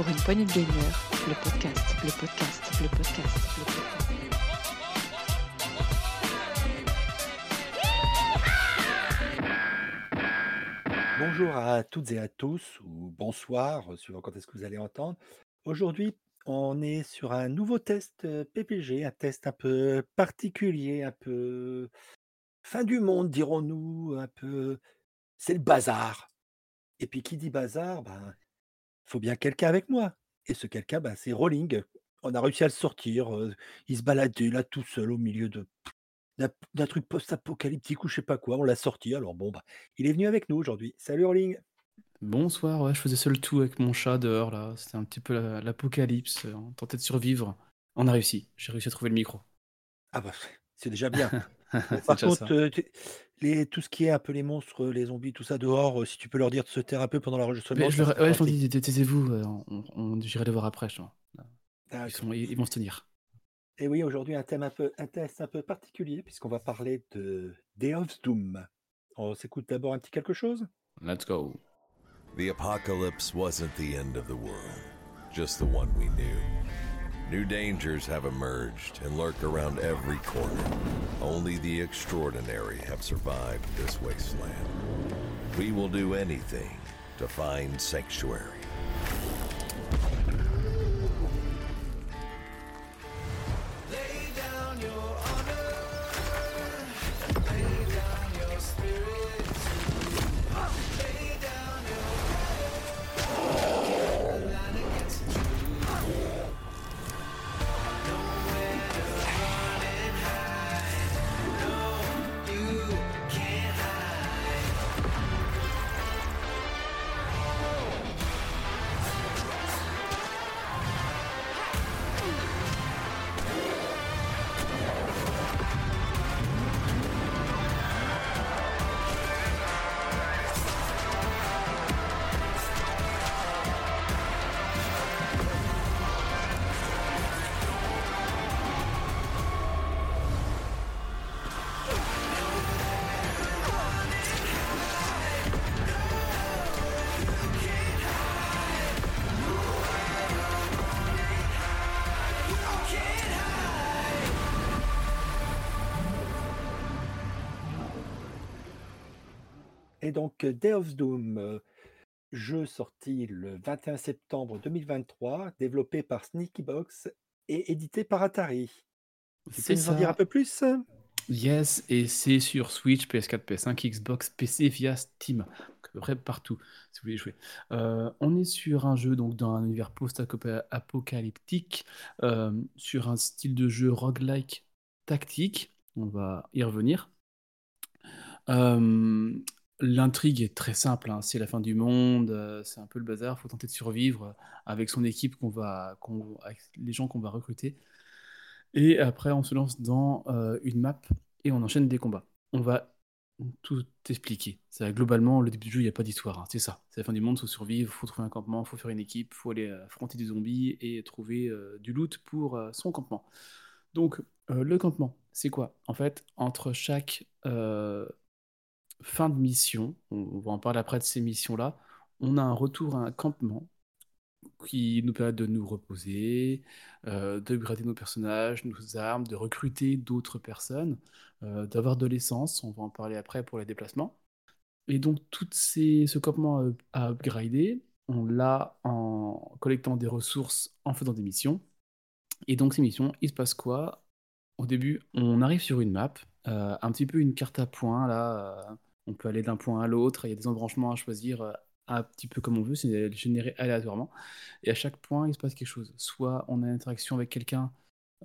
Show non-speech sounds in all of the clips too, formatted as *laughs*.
pour une poignée de gagneurs, le podcast, le podcast, le podcast, le podcast. Bonjour à toutes et à tous, ou bonsoir, suivant quand est-ce que vous allez entendre. Aujourd'hui, on est sur un nouveau test euh, PPG, un test un peu particulier, un peu fin du monde, dirons-nous, un peu. C'est le bazar. Et puis qui dit bazar, ben, faut bien quelqu'un avec moi. Et ce quelqu'un, ben, c'est Rolling. On a réussi à le sortir. euh, il se baladait là tout seul au milieu de d'un truc post-apocalyptique ou je sais pas quoi. On l'a sorti. Alors bon, bah, il est venu avec nous aujourd'hui. Salut Rolling. Bonsoir, ouais, je faisais seul tout avec mon chat dehors là. C'était un petit peu la- l'apocalypse. euh, On tentait de survivre. On a réussi. J'ai réussi à trouver le micro. Ah bah c'est déjà bien. *laughs* *laughs* Par contre, ça. euh, tu- les, tout ce qui est un peu les monstres, les zombies, tout ça dehors, euh, si tu peux leur dire de se taire un peu pendant l'enregistrement, Mais je ça leur... ouais, je leur pratique. dis, tais- taisez-vous. euh, On, on- J'irai les voir après. je vois. Ils, D'accord. sont... ils ils vont se tenir. Et oui, aujourd'hui, un thème un peu, un test un peu particulier, puisqu'on va parler de Day of Doom. On s'écoute d'abord un petit quelque chose? Let's go. The apocalypse wasn't the end of the world, just the one we knew. New dangers have emerged and lurk around every corner. Only the extraordinary have survived this wasteland. We will do anything to find sanctuary. Et donc, euh, Day of Doom, euh, jeu sorti le 21 septembre 2023, développé par Sneaky Box et édité par Atari. Tu peux nous en dire un peu plus? Yes, et c'est sur Switch, PS4, PS5, Xbox, PC via Steam. Donc, près partout, si vous voulez jouer. Euh, on est sur un jeu donc dans un univers post-apocalyptique, euh, sur un style de jeu roguelike tactique. On va y revenir. Euh, l'intrigue est très simple, hein, c'est la fin du monde, euh, c'est un peu le bazar, faut tenter de survivre euh, avec son équipe qu'on va, avec les gens qu'on va recruter. Et après, on se lance dans euh, une map et on enchaîne des combats. On va tout expliquer. Ça, globalement, le début du jeu, il n'y a pas d'histoire. hein, C'est ça. C'est la fin du monde, il faut survivre, il faut trouver un campement, il faut faire une équipe, il faut aller affronter des zombies et trouver du loot pour son campement. Donc, le campement, c'est quoi? En fait, entre chaque fin de mission, on, va en parler après de ces missions-là, on a un retour à un campement qui nous permet de nous reposer, euh, d'upgrader nos personnages, nos armes, de recruter d'autres personnes, euh, d'avoir de l'essence, on va en parler après pour les déplacements. Et donc, tout ces, ce campement à, à upgrader, on l'a en collectant des ressources, en faisant des missions. Et donc, ces missions, il se passe quoi? Au début, on arrive sur une map, euh, un petit peu une carte à points, là. On peut aller d'un point à l'autre, il y a des embranchements à choisir euh, un petit peu comme on veut, c'est généré aléatoirement. Et à chaque point, il se passe quelque chose. Soit on a une interaction avec quelqu'un,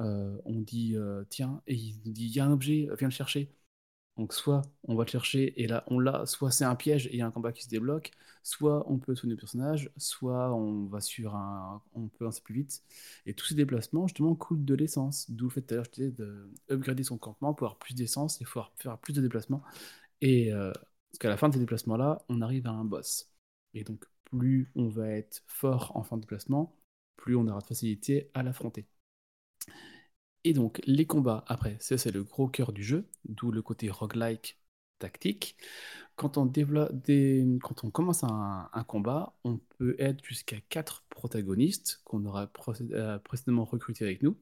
euh, on dit euh, tiens, et il nous dit il y a un objet, viens le chercher. Donc soit on va le chercher et là on l'a, soit c'est un piège et il y a un combat qui se débloque, soit on peut soigner le personnage, soit on va sur un, on peut avancer plus vite. Et tous ces déplacements justement coûtent de l'essence, d'où le fait tout à l'heure je disais de upgrader son campement pour avoir plus d'essence et pouvoir faire plus de déplacements. Et euh, la fin de ces déplacements-là, on arrive à un boss. Et donc plus on va être fort en fin de déplacement, plus on aura de facilité à l'affronter. Et donc, les combats, après, ça c'est le gros cœur du jeu, d'où le côté roguelike tactique. Quand on commence un, combat, on peut être jusqu'à quatre protagonistes qu'on aura euh, précédemment recrutés avec nous,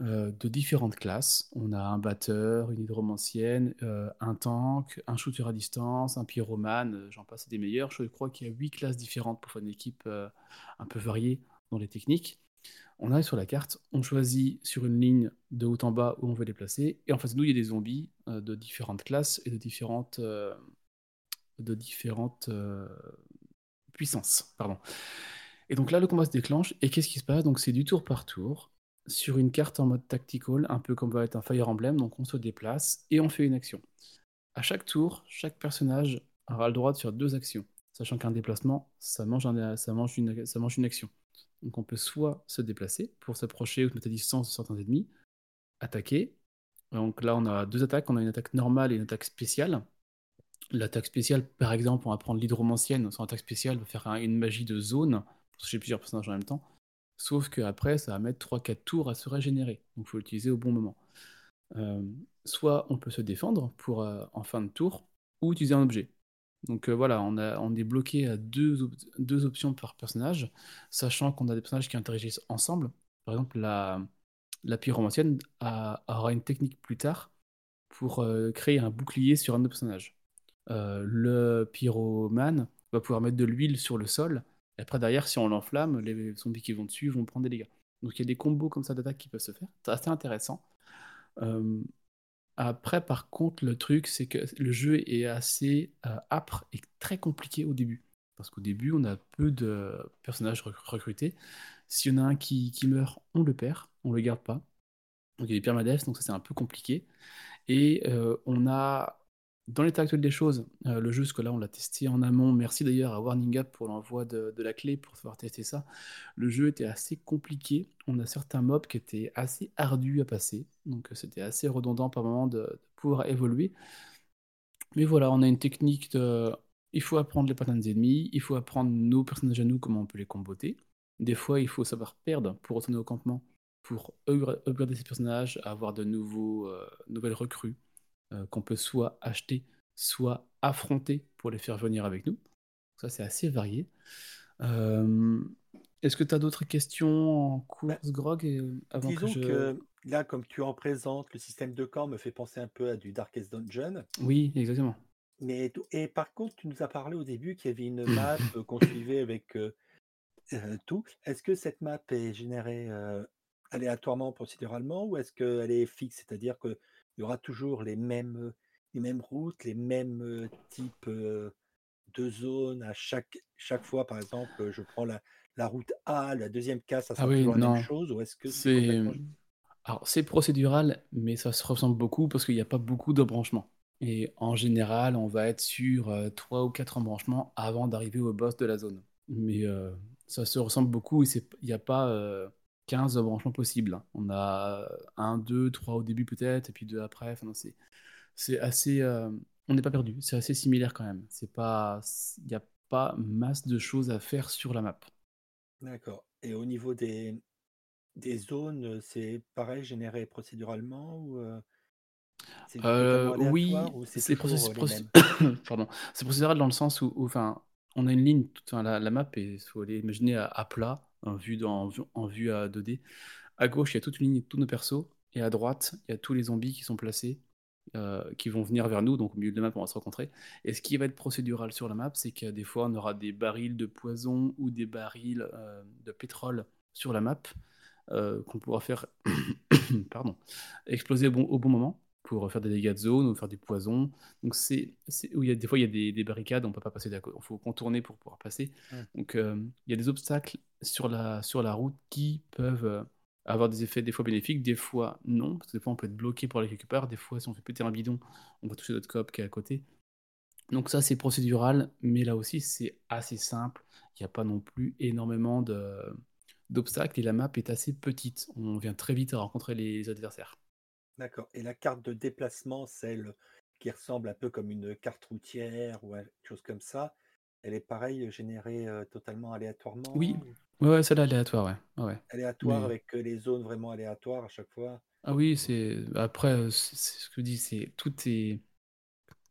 euh, de différentes classes. On a un batteur, une hydromancienne, euh, un tank, un shooter à distance, un pyromane, euh, j'en passe des meilleurs. Je crois qu'il y a huit classes différentes pour faire une équipe un peu variée dans les techniques. On arrive sur la carte, on choisit sur une ligne de haut en bas où on veut les placer, et en face de nous, il y a des zombies de différentes classes et de différentes, de différentes puissances. Pardon. Et donc là, le combat se déclenche, et qu'est-ce qui se passe? Donc c'est du tour par tour, sur une carte en mode tactical, un peu comme va être un Fire Emblem, donc on se déplace et on fait une action. À chaque tour, chaque personnage aura le droit de faire deux actions, sachant qu'un déplacement, ça mange, un- ça mange une, ça mange une action. Donc on peut soit se déplacer pour s'approcher ou se mettre à distance de certains ennemis, attaquer. Donc là, on a deux attaques, on a une attaque normale et une attaque spéciale. L'attaque spéciale, par exemple, on va prendre l'hydromancienne, son attaque spéciale va faire un- une magie de zone, pour toucher plusieurs personnages en même temps. Sauf qu'après, ça va mettre 3-4 tours à se régénérer. Donc il faut l'utiliser au bon moment. Euh, soit on peut se défendre pour, euh, en fin de tour, ou utiliser un objet. Donc euh, voilà, on, est bloqué à deux, deux options par personnage, sachant qu'on a des personnages qui interagissent ensemble. Par exemple, la, la pyromancienne aura une technique plus tard pour créer un bouclier sur un autre personnage. Euh, le pyromane va pouvoir mettre de l'huile sur le sol, et après derrière, si on l'enflamme, les zombies qui vont dessus vont prendre des dégâts. Donc il y a des combos comme ça d'attaque qui peuvent se faire. C'est assez intéressant. Euh, après, par contre, le truc, c'est que le jeu est assez euh, âpre et très compliqué au début. Parce qu'au début, on a peu de personnages rec- recrutés. S'il y en a un qui, qui meurt, on le perd, on le garde pas. Donc il y a des permadefs, donc ça c'est un peu compliqué. Et euh, on a, dans l'état actuel des choses, euh, le jeu, ce que là on l'a testé en amont, merci d'ailleurs à Warning Up pour l'envoi de, la clé pour pouvoir tester ça. Le jeu était assez compliqué, on a certains mobs qui étaient assez ardus à passer, donc euh, c'était assez redondant par moment de, pouvoir évoluer. Mais voilà, on a une technique de... Il faut apprendre les patterns des ennemis, il faut apprendre nos personnages à nous, comment on peut les comboter. Des fois, il faut savoir perdre pour retourner au campement, pour upgra- upgrader ses personnages, avoir de nouveaux, euh, nouvelles recrues euh, qu'on peut soit acheter, soit affronter pour les faire venir avec nous. Ça, c'est assez varié. Euh, Est-ce que tu as d'autres questions en course, Grog, et- avant que Disons je... que là, comme tu en présentes, le système de camp me fait penser un peu à du Darkest Dungeon. Oui, exactement. Mais, et par contre, tu nous as parlé au début qu'il y avait une *laughs* map euh, qu'on suivait avec euh, euh, tout. Est-ce que cette map est générée euh, aléatoirement, procéduralement, ou est-ce qu'elle est fixe? C'est-à-dire qu'il y aura toujours les mêmes, les mêmes routes, les mêmes types de zones à chaque, chaque fois. Par exemple, je prends la, la route A, la deuxième case, ça Ah sera oui, toujours la même chose, ou est-ce que c'est complètement... alors c'est procédural, mais ça se ressemble beaucoup parce qu'il n'y a pas beaucoup d'embranchements. Et en général, on va être sur trois ou quatre embranchements avant d'arriver au boss de la zone. Mais euh, ça se ressemble beaucoup et il n'y a pas euh, 15 embranchements possibles. hein. On a un, deux, trois au début peut-être, et puis deux après. Enfin, c'est c'est assez. euh, on n'est pas perdu. C'est assez similaire quand même. C'est pas, il n'y a pas masse de choses à faire sur la map. D'accord. Et au niveau des, des zones, c'est pareil, généré procéduralement ou euh, Euh, oui, c'est procé-? *coughs* Pardon. Procédural dans le sens où, où, enfin, on a une ligne, enfin, la, la map, il faut l'imaginer à, à plat, en vue, en vue, à 2D. À gauche, il y a toute une ligne, tous nos persos, et à droite, il y a tous les zombies qui sont placés, euh, qui vont venir vers nous, donc au milieu de la map, on va se rencontrer. Et ce qui va être procédural sur la map, c'est que des fois, on aura des barils de poison ou des barils euh, de pétrole sur la map, euh, qu'on pourra faire *coughs* pardon, exploser au bon moment pour faire des dégâts de zone ou faire du poison. Donc c'est, où il y a des fois il y a des, des barricades, on peut pas passer d'accord, il faut contourner pour pouvoir passer. Donc euh, il y a des obstacles sur la sur la route qui peuvent euh, avoir des effets des fois bénéfiques, des fois non, parce que des fois on peut être bloqué pour aller quelque part, des fois si on fait péter un bidon, on va toucher notre coop qui est à côté. Donc ça c'est procédural, mais là aussi c'est assez simple. Il n'y a pas non plus énormément de d'obstacles et la map est assez petite. On vient très vite à rencontrer les adversaires. D'accord. Et la carte de déplacement, celle qui ressemble un peu comme une carte routière ou quelque chose comme ça, elle est pareil, générée euh, totalement aléatoirement Oui, ou? Ouais, ouais, celle-là aléatoire, ouais. aléatoire Mais avec euh, les zones vraiment aléatoires à chaque fois? ah oui, c'est après euh, c'est ce que je dis, c'est tout est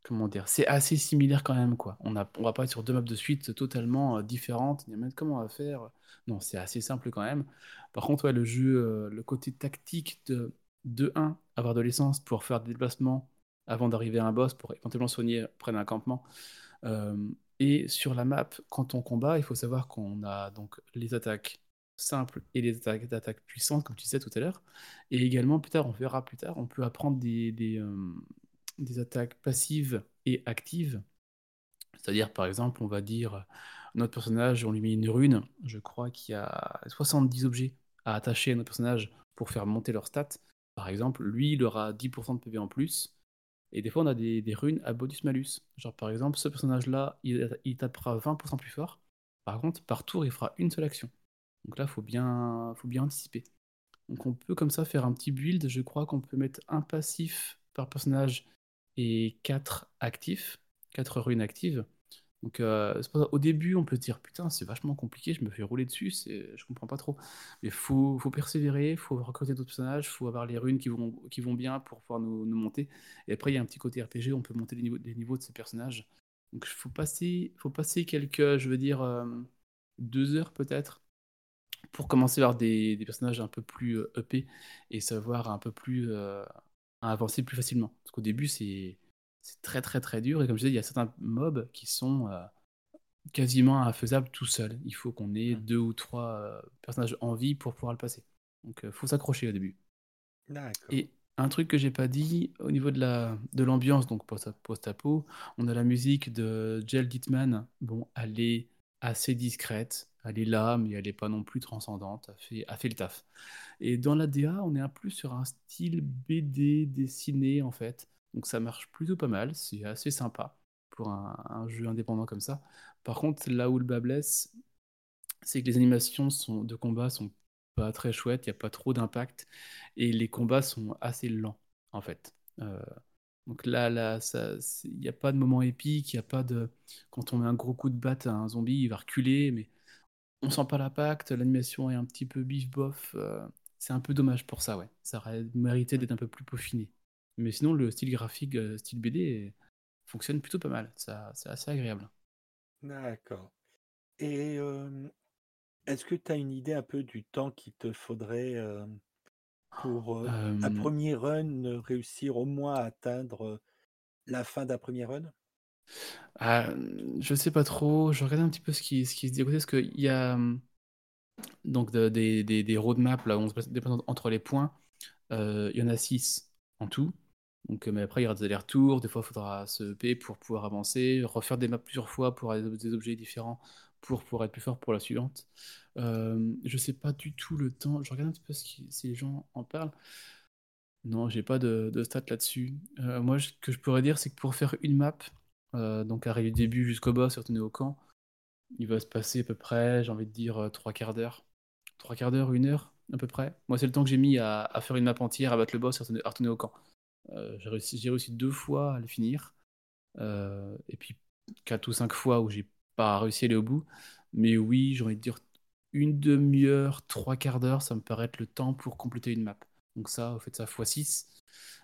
comment dire, c'est assez similaire quand même, quoi. On a, on va pas être sur deux maps de suite totalement euh, différentes. Il y a même comment on va faire. Non, c'est assez simple quand même. Par contre, ouais, le jeu, euh, le côté tactique de 2-1, avoir de l'essence pour faire des déplacements avant d'arriver à un boss, pour éventuellement soigner près d'un campement. Euh, et sur la map, quand on combat, il faut savoir qu'on a donc les attaques simples et les attaques, attaques puissantes, comme tu disais tout à l'heure. Et également, plus tard, on verra plus tard, on peut apprendre euh, des attaques passives et actives. C'est-à-dire, par exemple, on va dire, notre personnage, on lui met une rune, je crois qu'il y a 70 objets à attacher à notre personnage pour faire monter leur stats. Par exemple, lui, il aura 10% de PV en plus. Et des fois, on a des, runes à bonus-malus. Genre, par exemple, ce personnage-là, il, il tapera 20% plus fort. Par contre, par tour, il fera une seule action. Donc là, il faut bien, faut bien anticiper. Donc on peut comme ça faire un petit build. Je crois qu'on peut mettre un passif par personnage et 4 actifs, 4 runes actives. Donc euh, au début, on peut se dire putain, c'est vachement compliqué, je me fais rouler dessus, je comprends pas trop. Mais faut, faut persévérer, faut recruter d'autres personnages, faut avoir les runes qui vont, bien pour pouvoir nous, nous monter. Et après, il y a un petit côté RPG, on peut monter les niveaux, de ces personnages. Donc il faut passer, faut passer quelques, je veux dire, euh, deux heures peut-être pour commencer à avoir des, des personnages un peu plus euh, et savoir un peu plus euh, avancer plus facilement. Parce qu'au début, c'est c'est très très très dur. Et comme je disais, il y a certains mobs qui sont euh, quasiment infaisables tout seul. Il faut qu'on ait deux ou trois euh, personnages en vie pour pouvoir le passer. Donc il faut s'accrocher au début. Et un truc que j'ai pas dit, au niveau de la de l'ambiance, donc post- post-apo, on a la musique de Jel Dittman. Bon, elle est assez discrète, elle est là, mais elle est pas non plus transcendante. Elle fait, elle fait le taf. Et dans la DA, on est un peu sur un style BD dessiné en fait. Donc ça marche plutôt pas mal, c'est assez sympa pour un, jeu indépendant comme ça. Par contre, là où le bas blesse, c'est que les animations de combat sont pas très chouettes, il n'y a pas trop d'impact et les combats sont assez lents en fait. Euh, donc là, là, il n'y a pas de moment épique, il a pas de. Quand on met un gros coup de batte à un zombie, il va reculer, mais on sent pas l'impact, l'animation est un petit peu bif-bof. euh, c'est un peu dommage pour ça, ouais. Ça aurait mérité d'être un peu plus peaufiné. Mais sinon, le style graphique, euh, style BD, fonctionne plutôt pas mal. Ça, c'est assez agréable. D'accord. Et euh, est-ce que tu as une idée un peu du temps qu'il te faudrait euh, pour euh, un premier run réussir au moins à atteindre la fin d'un premier run? ah, je sais pas trop, je regardais un petit peu ce qui, ce qui se dit côté, parce qu'il y a donc de- des, des, des roadmaps là où on se déplace entre les points. Il y en a 6 en tout. Donc, euh, mais après, il y aura des allers-retours. Des fois, il faudra se payer pour pouvoir avancer, refaire des maps plusieurs fois pour avoir des objets différents pour pouvoir être plus fort pour la suivante. Euh, je sais pas du tout le temps. Je regarde un petit peu si les gens en parlent. Non, j'ai pas de, stats là-dessus. Euh, moi, ce que je pourrais dire, c'est que pour faire une map, euh, donc arriver du début jusqu'au boss et retourner au camp, il va se passer à peu près, j'ai envie de dire, trois quarts d'heure. Trois quarts d'heure, une heure, à peu près. Moi, c'est le temps que j'ai mis à, à faire une map entière, à battre le boss et à retourner au camp. Euh, j'ai réussi, réussi deux fois à le finir. Euh, et puis quatre ou cinq fois où j'ai pas réussi à aller au bout. Mais oui, j'ai envie de dire une demi-heure, trois quarts d'heure, ça me paraît être le temps pour compléter une map. Donc ça, vous faites ça x 6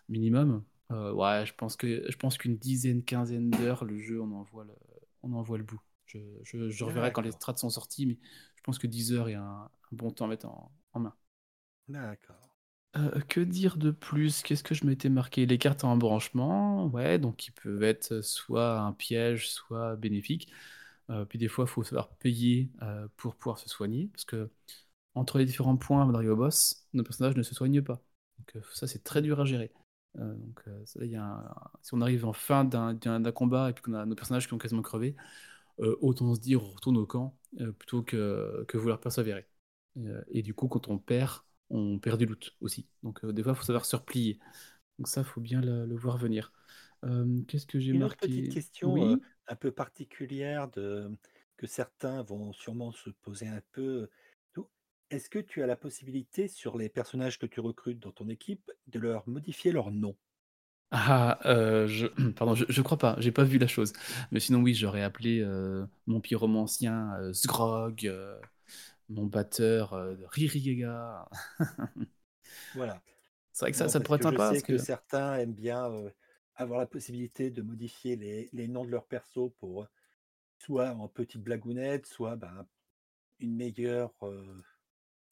minimum. Euh, ouais, je pense que je pense qu'une dizaine, quinzaine d'heures, le jeu, on en voit le, on en voit le bout. Je, je, je reverrai quand les strats sont sortis, mais je pense que 10 heures est un, un bon temps à mettre en, en main. D'accord. Euh, que dire de plus? Qu'est-ce que je m'étais marqué? Les cartes en branchement, ouais, donc qui peuvent être soit un piège, soit bénéfiques. Euh, puis des fois, il faut savoir payer euh, pour pouvoir se soigner, parce que entre les différents points d'arriver au boss, nos personnages ne se soignent pas. Donc euh, ça, c'est très dur à gérer. Euh, donc, euh, ça, Si on arrive en fin d'un combat et puis qu'on a nos personnages qui ont quasiment crevé, euh, autant se dire on retourne au camp euh, plutôt que, que vouloir persévérer. Euh, et du coup, quand on perd, on perd du loot aussi. Donc euh, des fois, il faut savoir se replier. Donc ça, il faut bien le, le voir venir. Euh, Qu'est-ce que j'ai Une autre petite marqué? question euh, Oui. un peu particulière de, que certains vont sûrement se poser un peu. Est-ce que tu as la possibilité sur les personnages que tu recrutes dans ton équipe de leur modifier leur nom? Ah, euh, je, *clears throat* pardon, je, je crois pas, j'ai pas vu la chose. Mais sinon, oui, j'aurais appelé euh, mon pyromancien euh, Sgrog, mon batteur euh, Ririgega. *laughs* Voilà. C'est vrai que ça, Non, ça pourrait être que je sympa parce sais que que. certains aiment bien euh, avoir la possibilité de modifier les, les noms de leurs persos pour soit en petite blagounette, soit ben, une meilleure euh,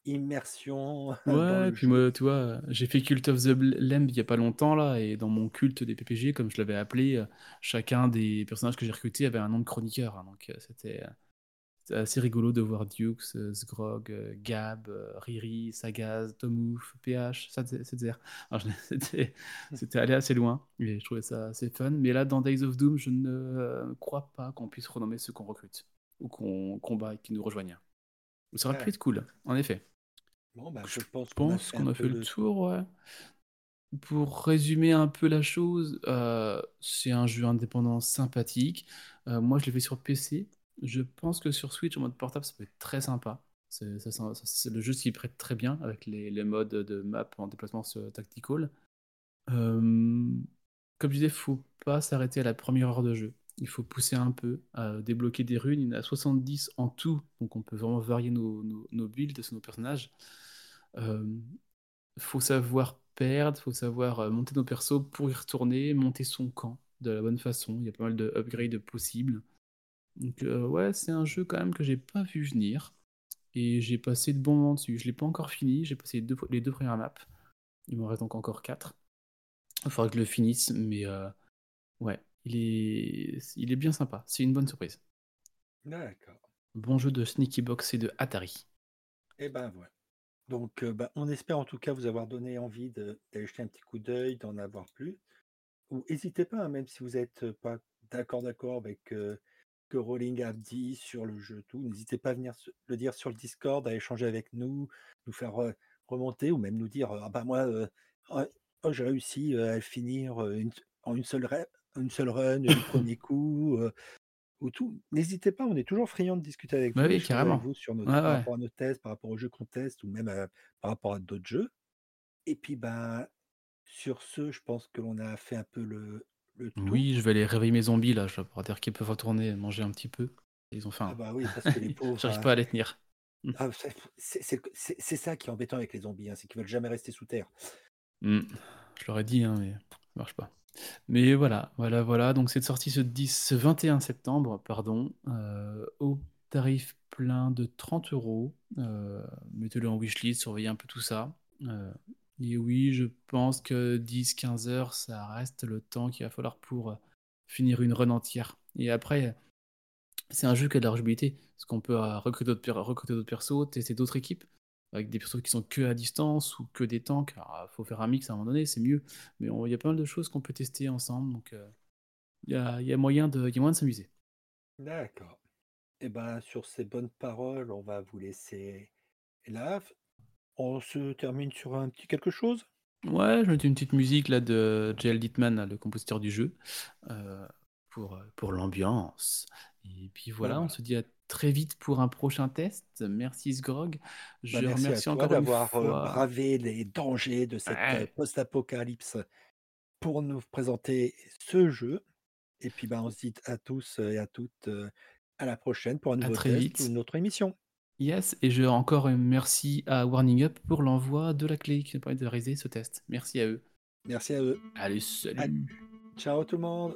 immersion *laughs* Ouais, le puis jeu. moi, tu vois, j'ai fait Cult of the Lamb il y a pas longtemps là, et dans mon culte des PPG, comme je l'avais appelé, euh, chacun des personnages que j'ai recrutés avait un nom de chroniqueur, hein, donc euh, euh, c'était assez rigolo de voir Dukes, euh, Sgrog, euh, Gab, euh, Riri, Sagaz, Tomouf, PH, je- *laughs* C'était allé assez loin, et je trouvais ça assez fun. Mais là, dans Days of Doom, je ne euh, crois pas qu'on puisse renommer ceux qu'on recrute, ou qu'on combat et qui nous rejoignent. Ça aurait pu être cool, en effet. Bon, ben, Je pense qu'on a fait a le tour, ouais. Pour résumer un peu la chose, euh, c'est un jeu indépendant sympathique. Euh, moi, je l'ai fait sur PC. Je pense que sur Switch, en mode portable, ça peut être très sympa. C'est le jeu s'y prête très bien avec les, modes de map en déplacement sur tactical. Euh, comme je disais, faut pas s'arrêter à la première heure de jeu. Il faut pousser un peu, euh, débloquer des runes. Il y en a 70 en tout, donc on peut vraiment varier nos builds sur nos personnages. Euh, faut savoir perdre, faut savoir euh, monter nos persos pour y retourner, monter son camp de la bonne façon. Il y a pas mal de upgrades possibles. Donc euh, ouais, c'est un jeu quand même que j'ai pas vu venir. Et j'ai passé de bons moments dessus. Je l'ai pas encore fini, j'ai passé les deux, les deux premières maps. Il m'en reste donc encore quatre. Il faudra que je le finisse, mais euh, ouais, il est, il est bien sympa. C'est une bonne surprise. D'accord. Bon jeu de Sneaky Box et de Atari. Et ben voilà. Donc, euh, ben, on espère en tout cas vous avoir donné envie d'aller jeter un petit coup d'œil, d'en avoir plus. Ou n'hésitez pas, hein, même si vous n'êtes pas d'accord d'accord avec euh, que Rowling a dit sur le jeu, tout, n'hésitez pas à venir le dire sur le Discord, à échanger avec nous, nous faire remonter, ou même nous dire, ah bah moi, euh, oh, j'ai réussi à le finir une- en une seule, une seule run, du premier *coughs* coup, euh, ou tout. N'hésitez pas, on est toujours friand de discuter avec Bah vous, oui, d'échanger avec carrément. vous sur nos, Ouais, par ouais. rapport à nos tests, par rapport aux jeux qu'on teste, ou même à- par rapport à d'autres jeux. Et puis, ben, sur ce, je pense que l'on a fait un peu le, le. Oui, je vais aller réveiller mes zombies là, je vais dire qu'ils peuvent retourner et manger un petit peu. Ils ont Ah faim. bah oui, parce que les *laughs* pauvres, J'arrive hein, pas à les tenir. ah, c'est c'est- ça qui est embêtant avec les zombies, hein, c'est qu'ils veulent jamais rester sous terre. Hmm. Je leur ai dit, hein, mais ça marche pas. Mais voilà, voilà, voilà. Donc c'est sorti ce 10, ce 21 septembre, pardon, euh, au tarif plein de 30 euros. Euh, Mettez-le en wishlist, surveillez un peu tout ça. Euh, et oui, je pense que 10-15 heures, ça reste le temps qu'il va falloir pour euh, finir une run entière. Et après, c'est un jeu qui a de la rejouabilité, parce qu'on peut euh, recruter d'autres persos, tester d'autres équipes, avec des persos qui sont que à distance ou que des tanks. Il faut faire un mix à un moment donné, c'est mieux. Mais il y a pas mal de choses qu'on peut tester ensemble, donc euh, il y, a, moyen de, s'amuser. D'accord. Et ben, sur ces bonnes paroles, on va vous laisser là. On se termine sur un petit quelque chose? Ouais, je mettre une petite musique là de J.L. Dittman, le compositeur du jeu, euh, pour, euh, pour l'ambiance. Et puis voilà, on se dit à très vite pour un prochain test. Merci Sgrog. Je Bah, merci à remercie toi encore d'avoir euh, bravé les dangers de cette Ouais. post-apocalypse pour nous présenter ce jeu. Et puis, ben, on se dit à tous et à toutes à la prochaine pour un nouveau test ou une autre émission. Yes, et je encore un merci à Warning Up pour l'envoi de la clé qui nous permet de réaliser ce test. Merci à eux. Merci à eux. Allez, salut. Ciao tout le monde.